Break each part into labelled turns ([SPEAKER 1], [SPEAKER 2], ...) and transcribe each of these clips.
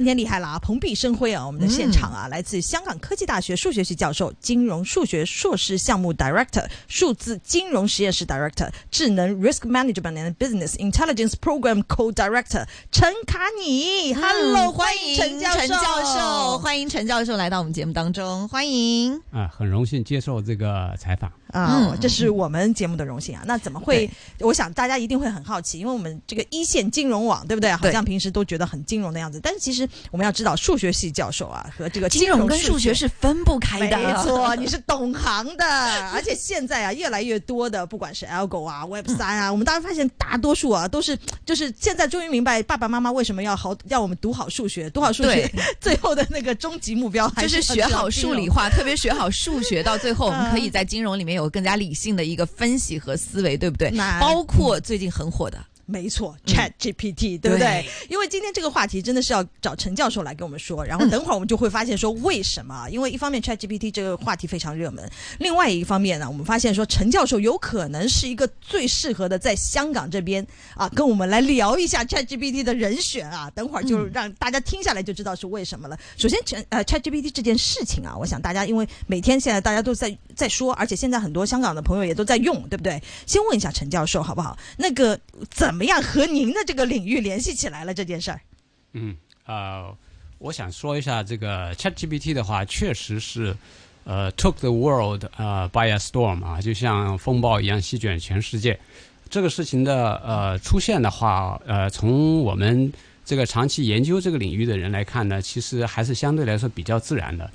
[SPEAKER 1] 今天厉害了啊！蓬荜生辉啊！我们的现场啊，来自香港科技大学数学系教授、金融数学硕士项目 Director、数字金融实验室 Director、智能 Risk Management and Business Intelligence Program Co-Director 陈卡尼。Hello，欢迎陈教
[SPEAKER 2] 陈教授，欢迎陈教授来到我们节目当中，欢迎
[SPEAKER 3] 啊，很荣幸接受这个采访。
[SPEAKER 1] 啊，这是我们节目的荣幸啊！那怎么会？我想大家一定会很好奇，因为我们这个一线金融网，对不对？好像平时都觉得很金融的样子，但是其实我们要知道，数学系教授啊和这个
[SPEAKER 2] 金融跟数学是分不开的。
[SPEAKER 1] 没错，你是懂行的，而且现在啊，越来越多的，不管是 Algo 啊、Web 三啊，我们当然发现大多数啊都是，就是现在终于明白爸爸妈妈为什么要好要我们读好数学，读好数学，最后的那个终极目标还
[SPEAKER 2] 是学好数理化，特别学好数学，到最后我们可以在金融里面有更加理性的一个分析和思维，对不对？包括最近很火的。
[SPEAKER 1] 没错，Chat GPT，对不对？因为今天这个话题真的是要找陈教授来跟我们说，然后等会儿我们就会发现说为什么？因为一方面 Chat GPT 这个话题非常热门，另外一方面呢，我们发现说陈教授有可能是一个最适合的在香港这边啊，跟我们来聊一下 Chat GPT 的人选啊。等会儿就让大家听下来就知道是为什么了。首先，陈呃 Chat GPT 这件事情啊，我想大家因为每天现在大家都在在说，而且现在很多香港的朋友也都在用，对不对？先问一下陈教授好不好？那个怎么？怎么样和您的这个领域联系起来了这件事儿？
[SPEAKER 3] 嗯，呃，我想说一下这个 ChatGPT 的话，确实是呃 took the world 呃 by a storm 啊，就像风暴一样席卷全世界。这个事情的呃出现的话，呃，从我们这个长期研究这个领域的人来看呢，其实还是相对来说比较自然的。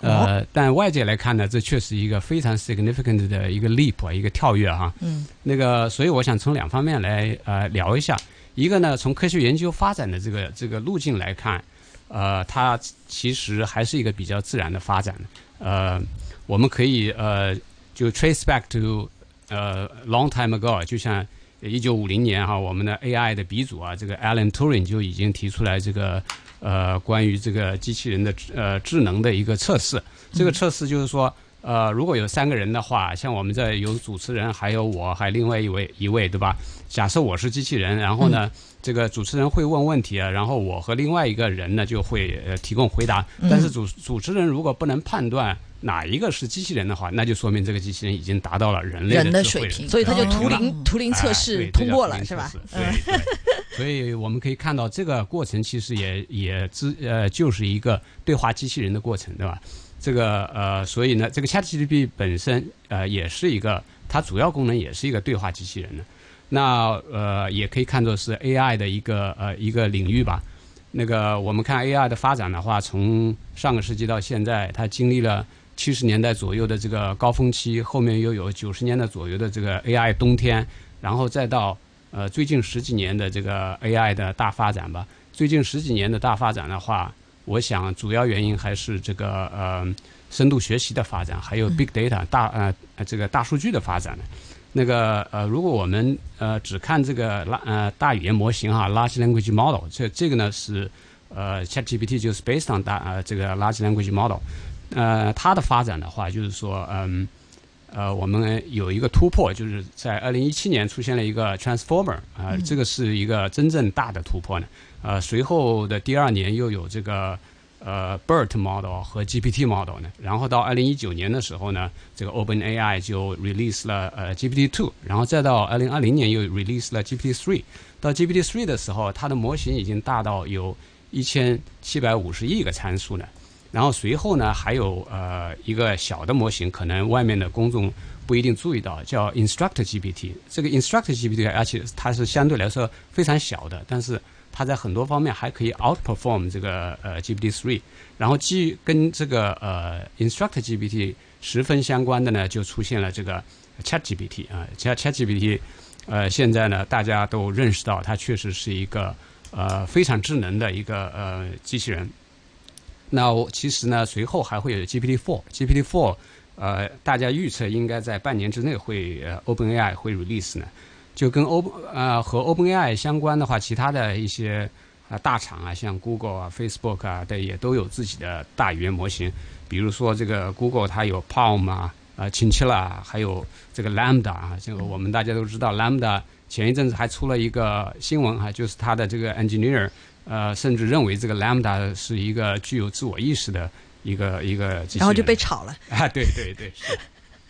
[SPEAKER 3] 呃，但外界来看呢，这确实一个非常 significant 的一个 leap 啊，一个跳跃哈。嗯。那个，所以我想从两方面来呃聊一下。一个呢，从科学研究发展的这个这个路径来看，呃，它其实还是一个比较自然的发展。呃，我们可以呃就 trace back to 呃 long time ago，就像一九五零年哈，我们的 AI 的鼻祖啊，这个 Alan Turing 就已经提出来这个。呃，关于这个机器人的呃智能的一个测试，这个测试就是说，呃，如果有三个人的话，像我们这有主持人，还有我，还另外一位一位，对吧？假设我是机器人，然后呢，这个主持人会问问题啊，然后我和另外一个人呢就会呃提供回答。但是主主持人如果不能判断哪一个是机器人的话，那就说明这个机器人已经达到了人类
[SPEAKER 2] 的水平，
[SPEAKER 1] 所以他就图灵图灵测试通过了，是吧？
[SPEAKER 3] 对。所以我们可以看到，这个过程其实也也之呃，就是一个对话机器人的过程，对吧？这个呃，所以呢，这个 ChatGPT 本身呃，也是一个，它主要功能也是一个对话机器人的。那呃，也可以看作是 AI 的一个呃一个领域吧。那个我们看 AI 的发展的话，从上个世纪到现在，它经历了七十年代左右的这个高峰期，后面又有九十年代左右的这个 AI 冬天，然后再到。呃，最近十几年的这个 AI 的大发展吧，最近十几年的大发展的话，我想主要原因还是这个呃深度学习的发展，还有 Big Data 大呃这个大数据的发展。那个呃，如果我们呃只看这个拉呃大语言模型哈，Large Language Model，这这个呢是呃 ChatGPT 就是 based on 大呃这个 Large Language Model，呃它的发展的话，就是说嗯。呃，我们有一个突破，就是在二零一七年出现了一个 transformer 啊，这个是一个真正大的突破呢。呃，随后的第二年又有这个呃 BERT model 和 GPT model 呢，然后到二零一九年的时候呢，这个 OpenAI 就 release 了呃 GPT two，然后再到二零二零年又 release 了 GPT three，到 GPT three 的时候，它的模型已经大到有一千七百五十亿个参数呢。然后随后呢，还有呃一个小的模型，可能外面的公众不一定注意到，叫 Instruct GPT。这个 Instruct GPT，而且它是相对来说非常小的，但是它在很多方面还可以 outperform 这个呃 GPT three。然后基于跟这个呃 Instructor GPT 十分相关的呢，就出现了这个 Chat GPT 啊，Chat Chat GPT，呃，现在呢大家都认识到它确实是一个呃非常智能的一个呃机器人。那我其实呢，随后还会有 GPT Four，GPT Four，呃，大家预测应该在半年之内会呃 OpenAI 会 release 呢。就跟 Open 呃和 OpenAI 相关的话，其他的一些啊大厂啊，像 Google 啊、Facebook 啊的也都有自己的大语言模型。比如说这个 Google 它有 Palm 啊、啊 Chinchilla，还有这个 Lambda 啊，这个我们大家都知道 Lambda。前一阵子还出了一个新闻哈，就是它的这个 engineer 呃，甚至认为这个 Lambda 是一个具有自我意识的一个一个
[SPEAKER 1] 然后就被炒了
[SPEAKER 3] 啊！对对对，是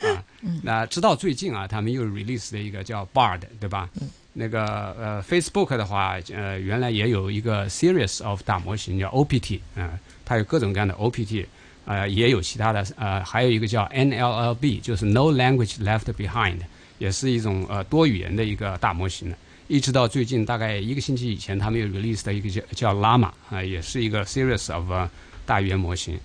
[SPEAKER 3] 啊。那直到最近啊，他们又 release 了一个叫 Bard，对吧？那个呃，Facebook 的话，呃，原来也有一个 series of 大模型叫 OPT，嗯，它有各种各样的 OPT，呃，也有其他的，呃，还有一个叫 NLLB，就是 No Language Left Behind，也是一种呃多语言的一个大模型。一直到最近大概一个星期以前，他们又 release 的一个叫叫 Llama，啊，也是一个 series of 大语言模型。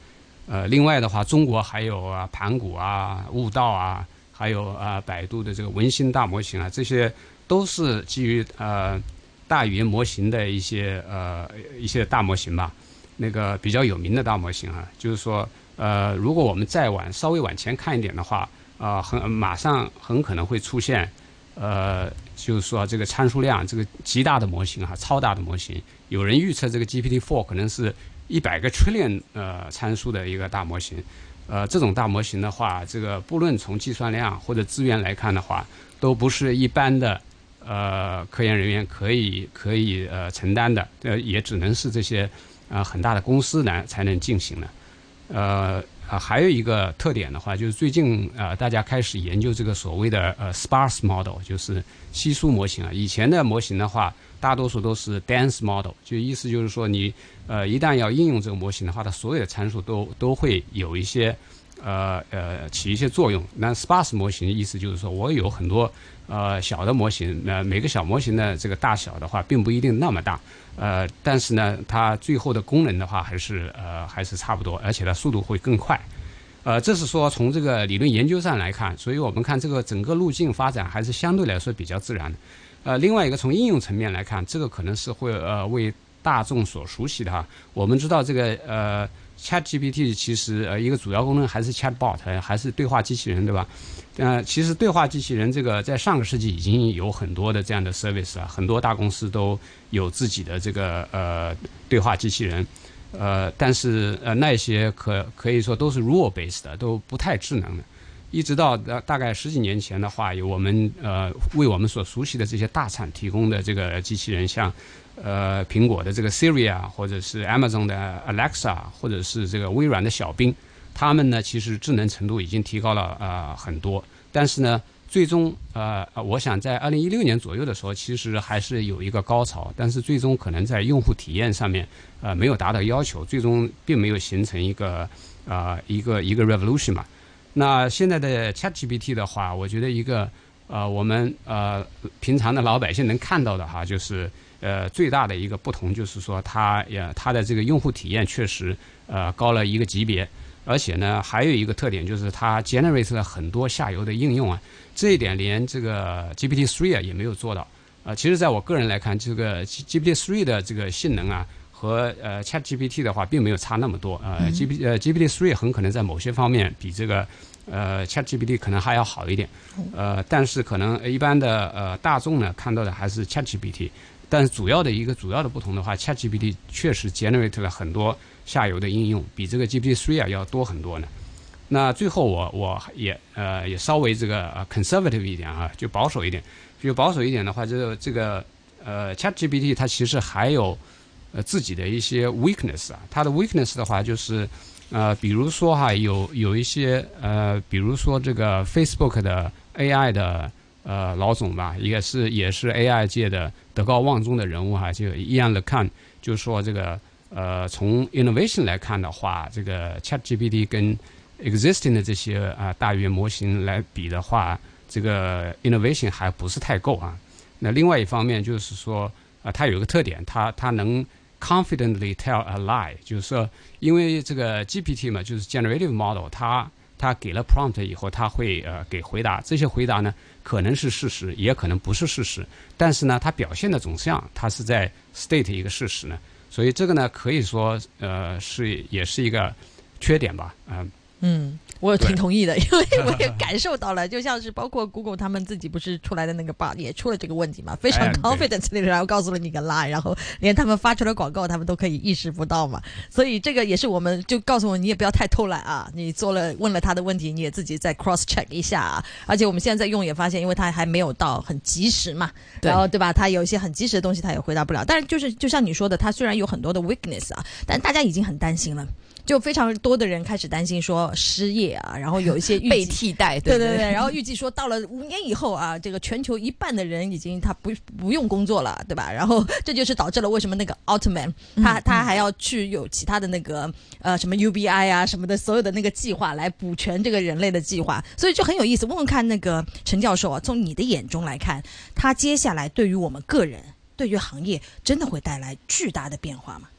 [SPEAKER 3] 呃，另外的话，中国还有啊盘古啊、悟道啊，还有啊百度的这个文心大模型啊，这些都是基于呃大语言模型的一些呃一些大模型吧。那个比较有名的大模型啊，就是说呃，如果我们再往稍微往前看一点的话，啊，很马上很可能会出现呃，就是说这个参数量这个极大的模型哈，超大的模型，有人预测这个 GPT-4 可能是。一百个 trillion 呃参数的一个大模型，呃，这种大模型的话，这个不论从计算量或者资源来看的话，都不是一般的呃科研人员可以可以呃承担的，呃，也只能是这些呃很大的公司来才能进行的。呃啊，还有一个特点的话，就是最近啊大家开始研究这个所谓的呃 sparse model，就是稀疏模型啊。以前的模型的话。大多数都是 dense model，就意思就是说，你呃一旦要应用这个模型的话，它所有的参数都都会有一些呃呃起一些作用。那 sparse 模型意思就是说我有很多呃小的模型，那每个小模型的这个大小的话，并不一定那么大，呃，但是呢，它最后的功能的话还是呃还是差不多，而且它速度会更快。呃，这是说从这个理论研究上来看，所以我们看这个整个路径发展还是相对来说比较自然的。呃，另外一个从应用层面来看，这个可能是会呃为大众所熟悉的哈。我们知道这个呃，ChatGPT 其实呃一个主要功能还是 Chatbot，还是对话机器人，对吧？呃，其实对话机器人这个在上个世纪已经有很多的这样的 service 了，很多大公司都有自己的这个呃对话机器人，呃，但是呃那些可可以说都是 rule based 的，都不太智能的。一直到大大概十几年前的话，有我们呃为我们所熟悉的这些大厂提供的这个机器人，像呃苹果的这个 Siri 啊，或者是 Amazon 的 Alexa，或者是这个微软的小冰，他们呢其实智能程度已经提高了呃很多。但是呢，最终呃我想在二零一六年左右的时候，其实还是有一个高潮，但是最终可能在用户体验上面呃没有达到要求，最终并没有形成一个啊一个一个 revolution 嘛。那现在的 ChatGPT 的话，我觉得一个呃，我们呃平常的老百姓能看到的哈，就是呃最大的一个不同就是说，它也它的这个用户体验确实呃高了一个级别，而且呢还有一个特点就是它 generate 了很多下游的应用啊，这一点连这个 GPT-3 啊也没有做到啊。其实，在我个人来看，这个 GPT-3 的这个性能啊。和呃 ChatGPT 的话，并没有差那么多。呃，GPT 呃 GPT Three 很可能在某些方面比这个呃 ChatGPT 可能还要好一点。呃，但是可能一般的呃大众呢看到的还是 ChatGPT。但是主要的一个主要的不同的话，ChatGPT 确实 generate 了很多下游的应用，比这个 GPT Three 啊要多很多呢。那最后我我也呃也稍微这个 conservative 一点啊，就保守一点。就保守一点的话，就这个呃 ChatGPT 它其实还有。呃，自己的一些 weakness 啊，它的 weakness 的话就是，呃，比如说哈，有有一些呃，比如说这个 Facebook 的 AI 的呃老总吧，也是也是 AI 界的德高望重的人物哈，就一样的看，就是说这个呃，从 innovation 来看的话，这个 ChatGPT 跟 existing 的这些啊大语言模型来比的话，这个 innovation 还不是太够啊。那另外一方面就是说啊，它有一个特点，它它能 Confidently tell a lie，就是说，因为这个 GPT 嘛，就是 generative model，它它给了 prompt 以后，它会呃给回答，这些回答呢可能是事实，也可能不是事实，但是呢，它表现的总像它是在 state 一个事实呢，所以这个呢可以说呃是也是一个缺点吧，嗯。
[SPEAKER 1] 嗯。我挺同意的，因为 我也感受到了，就像是包括 Google 他们自己不是出来的那个 bug 也出了这个问题嘛，非常 confident 然后告诉了你个 lie，然后连他们发出的广告他们都可以意识不到嘛，所以这个也是我们就告诉我你也不要太偷懒啊，你做了问了他的问题，你也自己再 cross check 一下啊，而且我们现在在用也发现，因为它还没有到很及时嘛，然后对吧？他有一些很及时的东西他也回答不了，但是就是就像你说的，他虽然有很多的 weakness 啊，但大家已经很担心了。就非常多的人开始担心说失业啊，然后有一些
[SPEAKER 2] 被替代，
[SPEAKER 1] 对对对，然后预计说到了五年以后啊，这个全球一半的人已经他不不用工作了，对吧？然后这就是导致了为什么那个奥特曼他他还要去有其他的那个呃什么 UBI 啊什么的所有的那个计划来补全这个人类的计划，所以就很有意思。问问看那个陈教授啊，从你的眼中来看，他接下来对于我们个人、对于行业，真的会带来巨大的变化吗？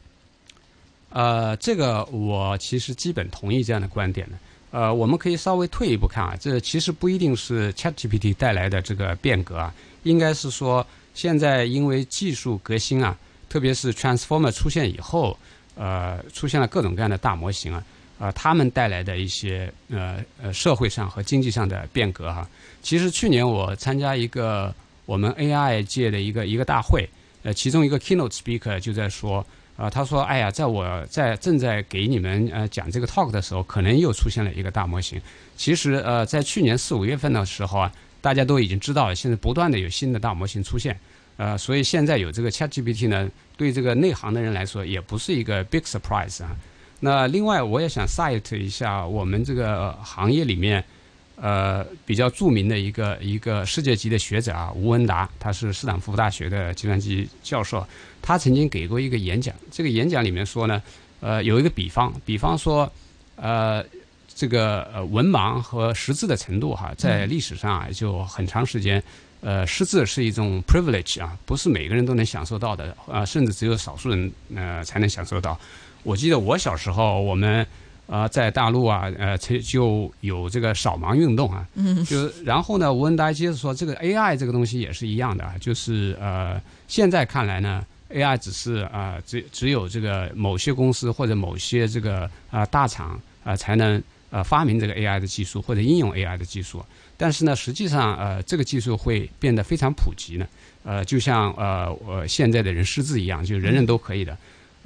[SPEAKER 3] 呃，这个我其实基本同意这样的观点的。呃，我们可以稍微退一步看啊，这其实不一定是 ChatGPT 带来的这个变革啊，应该是说现在因为技术革新啊，特别是 Transformer 出现以后，呃，出现了各种各样的大模型啊，呃，他们带来的一些呃呃社会上和经济上的变革哈。其实去年我参加一个我们 AI 界的一个一个大会，呃，其中一个 Keynote Speaker 就在说。啊，他说：“哎呀，在我在正在给你们呃讲这个 talk 的时候，可能又出现了一个大模型。其实呃，在去年四五月份的时候啊，大家都已经知道了，现在不断的有新的大模型出现。呃，所以现在有这个 ChatGPT 呢，对这个内行的人来说也不是一个 big surprise 啊。那另外，我也想 cite 一下我们这个行业里面。”呃，比较著名的一个一个世界级的学者啊，吴文达，他是斯坦福大学的计算机教授，他曾经给过一个演讲。这个演讲里面说呢，呃，有一个比方，比方说，呃，这个呃文盲和识字的程度哈，在历史上啊就很长时间，呃，识字是一种 privilege 啊，不是每个人都能享受到的啊，甚至只有少数人呃才能享受到。我记得我小时候，我们。啊，在大陆啊，呃，就有这个扫盲运动啊，就然后呢，吴文达接着说，这个 AI 这个东西也是一样的，就是呃，现在看来呢，AI 只是啊，只只有这个某些公司或者某些这个啊大厂啊才能呃发明这个 AI 的技术或者应用 AI 的技术，但是呢，实际上呃，这个技术会变得非常普及呢，呃，就像呃我现在的人识字一样，就人人都可以的。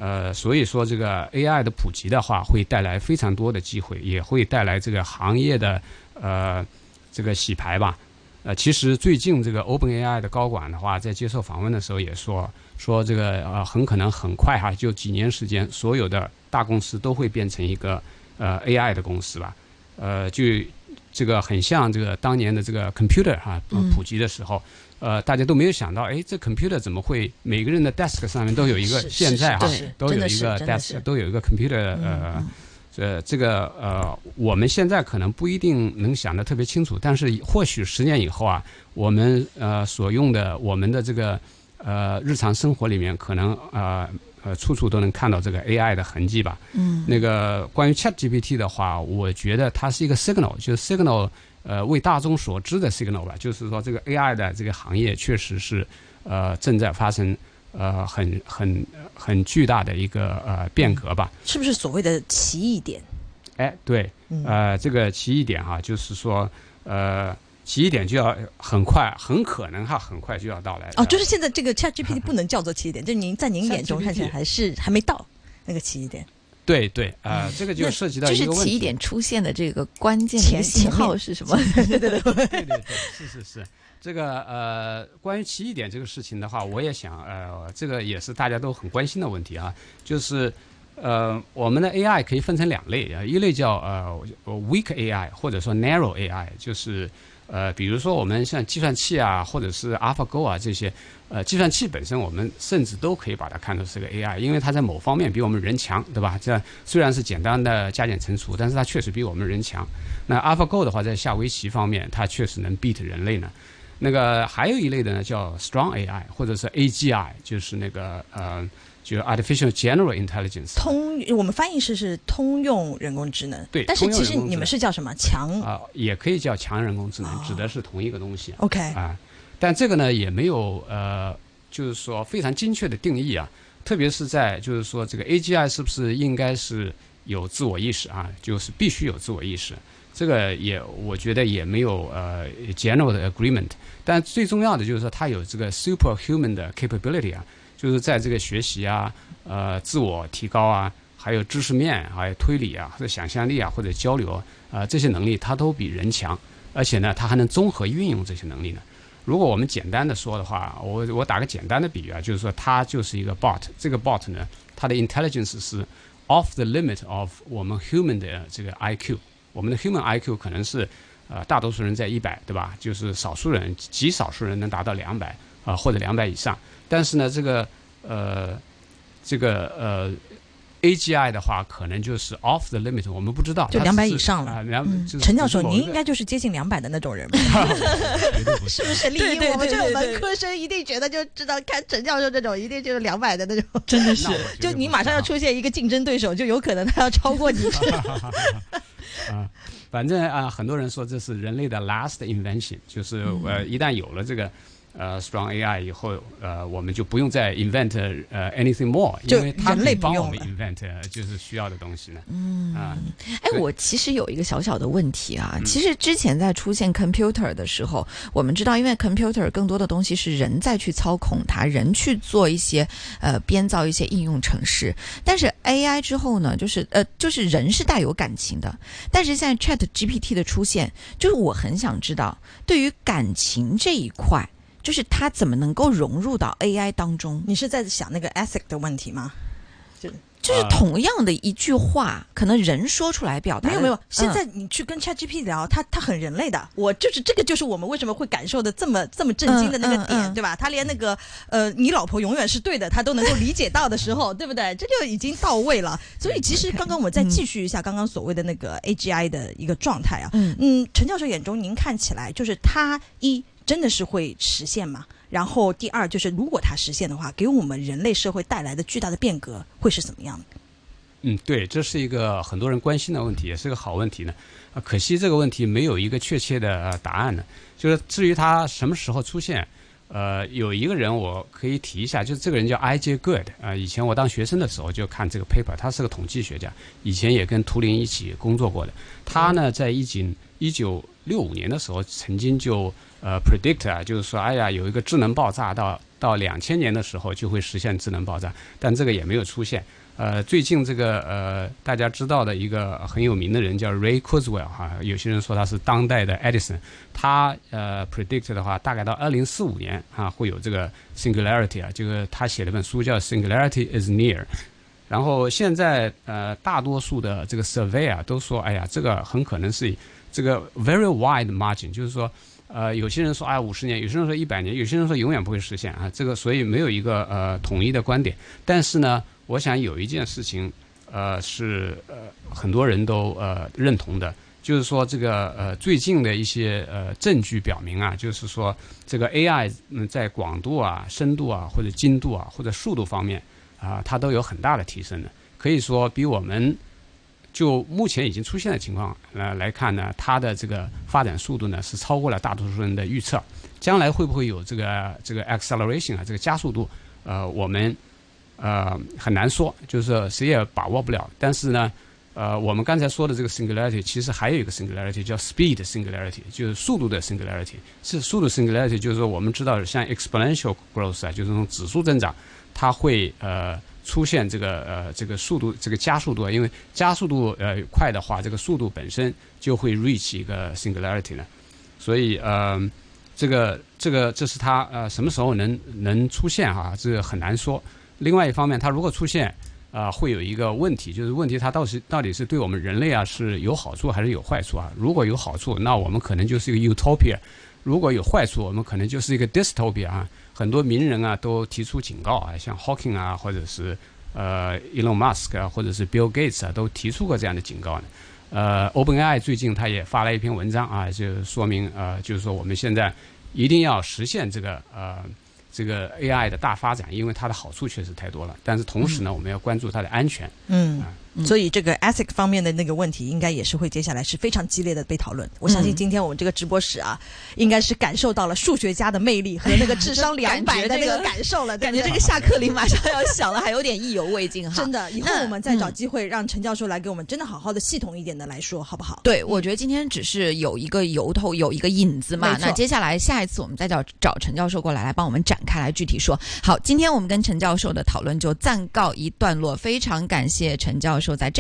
[SPEAKER 3] 呃，所以说这个 AI 的普及的话，会带来非常多的机会，也会带来这个行业的呃这个洗牌吧。呃，其实最近这个 OpenAI 的高管的话，在接受访问的时候也说，说这个呃很可能很快哈，就几年时间，所有的大公司都会变成一个呃 AI 的公司吧。呃，就这个很像这个当年的这个 computer 哈普及的时候。呃，大家都没有想到，哎，这 computer 怎么会每个人的 desk 上面都有一个？现在哈，都有一个 desk，都有一个 computer。呃，这这个呃，我们现在可能不一定能想得特别清楚，但是或许十年以后啊，我们呃所用的我们的这个呃日常生活里面，可能呃呃处处都能看到这个 AI 的痕迹吧。嗯。那个关于 ChatGPT 的话，我觉得它是一个 signal，就是 signal。呃，为大众所知的 signal 吧，就是说这个 AI 的这个行业确实是呃正在发生呃很很很巨大的一个呃变革吧？
[SPEAKER 1] 是不是所谓的奇异点？
[SPEAKER 3] 哎，对，呃，这个奇异点哈，就是说呃奇异点就要很快，很可能哈，很快就要到来。
[SPEAKER 1] 哦，就是现在这个 ChatGPT 不能叫做奇异点，就您在您眼中看起来还是还没到那个奇异点。
[SPEAKER 3] 对对，呃，这个就涉及到
[SPEAKER 2] 一个问题，起点出现的这个关键的信号是什么？
[SPEAKER 1] 对对对
[SPEAKER 3] 对对对，是是是，这个呃，关于奇异点这个事情的话，我也想呃，这个也是大家都很关心的问题啊，就是呃，我们的 AI 可以分成两类啊，一类叫呃 weak AI 或者说 narrow AI，就是。呃，比如说我们像计算器啊，或者是 AlphaGo 啊这些，呃，计算器本身我们甚至都可以把它看作是个 AI，因为它在某方面比我们人强，对吧？这虽然是简单的加减乘除，但是它确实比我们人强。那 AlphaGo 的话，在下围棋方面，它确实能 beat 人类呢。那个还有一类的呢，叫 Strong AI 或者是 AGI，就是那个呃。就 artificial general intelligence，
[SPEAKER 1] 通我们翻译是是通用人工智能，
[SPEAKER 3] 对，
[SPEAKER 1] 但是其实你们是叫什么强
[SPEAKER 3] 啊？也可以叫强人工智能，指的是同一个东西。
[SPEAKER 1] OK
[SPEAKER 3] 啊，但这个呢也没有呃，就是说非常精确的定义啊，特别是在就是说这个 AGI 是不是应该是有自我意识啊，就是必须有自我意识。这个也我觉得也没有呃 general 的 agreement。但最重要的就是说，它有这个 superhuman 的 capability 啊，就是在这个学习啊、呃自我提高啊，还有知识面、还有推理啊，或者想象力啊，或者交流啊这些能力，它都比人强。而且呢，它还能综合运用这些能力呢。如果我们简单的说的话，我我打个简单的比喻啊，就是说它就是一个 bot。这个 bot 呢，它的 intelligence 是 off the limit of 我们 human 的这个 IQ。我们的 human IQ 可能是呃大多数人在一百，对吧？就是少数人极少数人能达到两百啊，或者两百以上。但是呢，这个呃这个呃。A G I 的话，可能就是 off the limit，我们不知道，
[SPEAKER 1] 就两百以上了。
[SPEAKER 3] 两
[SPEAKER 1] 陈教授，您应该就是接近两百的那种人吧？是不是？利益我们这种文科生一定觉得就知道，看陈教授这种，一定就是两百的那种。
[SPEAKER 2] 真的是，
[SPEAKER 1] 就你马上要出现一个竞争对手，就有可能他要超过你。
[SPEAKER 3] 啊，反正啊，很多人说这是人类的 last invention，就是呃，一旦有了这个。呃，strong AI 以后，呃，我们就不用再 invent 呃 anything more，因为它可以帮我们 invent 就是需要的东西呢。
[SPEAKER 2] 嗯啊，哎，我其实有一个小小的问题啊，其实之前在出现 computer 的时候，我们知道，因为 computer 更多的东西是人在去操控它，人去做一些呃编造一些应用程式，但是 AI 之后呢，就是呃就是人是带有感情的，但是现在 Chat GPT 的出现，就是我很想知道对于感情这一块。就是他怎么能够融入到 AI 当中？
[SPEAKER 1] 你是在想那个 ethic 的问题吗？
[SPEAKER 2] 就就是同样的一句话，可能人说出来表达
[SPEAKER 1] 没有没有。现在你去跟 ChatGPT 聊，他他很人类的。我就是这个，就是我们为什么会感受的这么这么震惊的那个点，对吧？他连那个呃，你老婆永远是对的，他都能够理解到的时候，对不对？这就已经到位了。所以其实刚刚我们再继续一下刚刚所谓的那个 AGI 的一个状态啊，嗯，陈教授眼中您看起来就是他一。真的是会实现吗？然后第二就是，如果它实现的话，给我们人类社会带来的巨大的变革会是怎么样的？
[SPEAKER 3] 嗯，对，这是一个很多人关心的问题，也是个好问题呢。啊，可惜这个问题没有一个确切的答案呢。就是至于它什么时候出现，呃，有一个人我可以提一下，就是这个人叫 I.J. Good 啊。以前我当学生的时候就看这个 paper，他是个统计学家，以前也跟图灵一起工作过的。他呢，在一九一九六五年的时候，曾经就呃，predict 啊，就是说，哎呀，有一个智能爆炸，到到两千年的时候就会实现智能爆炸，但这个也没有出现。呃，最近这个呃，大家知道的一个很有名的人叫 Ray Kurzweil 哈，有些人说他是当代的 Edison，他呃 predict 的话，大概到二零四五年啊会有这个 singularity 啊，这个他写了本书叫 Singularity is Near。然后现在呃，大多数的这个 survey 啊都说，哎呀，这个很可能是这个 very wide margin，就是说。呃，有些人说啊五十年，有些人说一百年，有些人说永远不会实现啊。这个所以没有一个呃统一的观点。但是呢，我想有一件事情，呃是呃很多人都呃认同的，就是说这个呃最近的一些呃证据表明啊，就是说这个 AI 嗯在广度啊、深度啊或者精度啊或者速度方面啊，它都有很大的提升的，可以说比我们。就目前已经出现的情况呃来看呢，它的这个发展速度呢是超过了大多数人的预测。将来会不会有这个这个 acceleration 啊，这个加速度？呃，我们呃很难说，就是谁也把握不了。但是呢，呃，我们刚才说的这个 singularity，其实还有一个 singularity 叫 speed singularity，就是速度的 singularity。是速度 singularity，就是说我们知道像 exponential growth 啊，就是这种指数增长，它会呃。出现这个呃这个速度这个加速度，因为加速度呃快的话，这个速度本身就会 reach 一个 singularity 呢，所以呃这个这个这是它呃什么时候能能出现哈，这很难说。另外一方面，它如果出现啊，会有一个问题，就是问题它到底到底是对我们人类啊是有好处还是有坏处啊？如果有好处，那我们可能就是一个 utopia；如果有坏处，我们可能就是一个 dystopia 啊。很多名人啊都提出警告啊，像 Hawking 啊，或者是呃 Elon Musk 啊，或者是 Bill Gates 啊，都提出过这样的警告呢。呃，OpenAI 最近他也发了一篇文章啊，就说明呃，就是说我们现在一定要实现这个呃这个 AI 的大发展，因为它的好处确实太多了。但是同时呢，我们要关注它的安全。嗯。
[SPEAKER 2] 嗯
[SPEAKER 1] 所以这个 ASIC 方面的那个问题，应该也是会接下来是非常激烈的被讨论。我相信
[SPEAKER 2] 嗯
[SPEAKER 1] 今天我们这个直播室啊，应该是感受到了数学家的魅力和那个智商两百的那个感受了，
[SPEAKER 2] 感觉这个下课铃马上要响了，还有点意犹未尽哈。
[SPEAKER 1] 真的，以后我们再找
[SPEAKER 2] 嗯
[SPEAKER 1] 机会让陈教授来给我们真的好好的系统一点的来说，好不好？
[SPEAKER 2] 对，我觉得今天只是有一个由头，有一个引子嘛那接下来下一次我们再找找陈教授过来，来帮我们展开来具体说。好，今天我们跟陈教授的讨论就暂告一段落，非常感谢陈教授在这。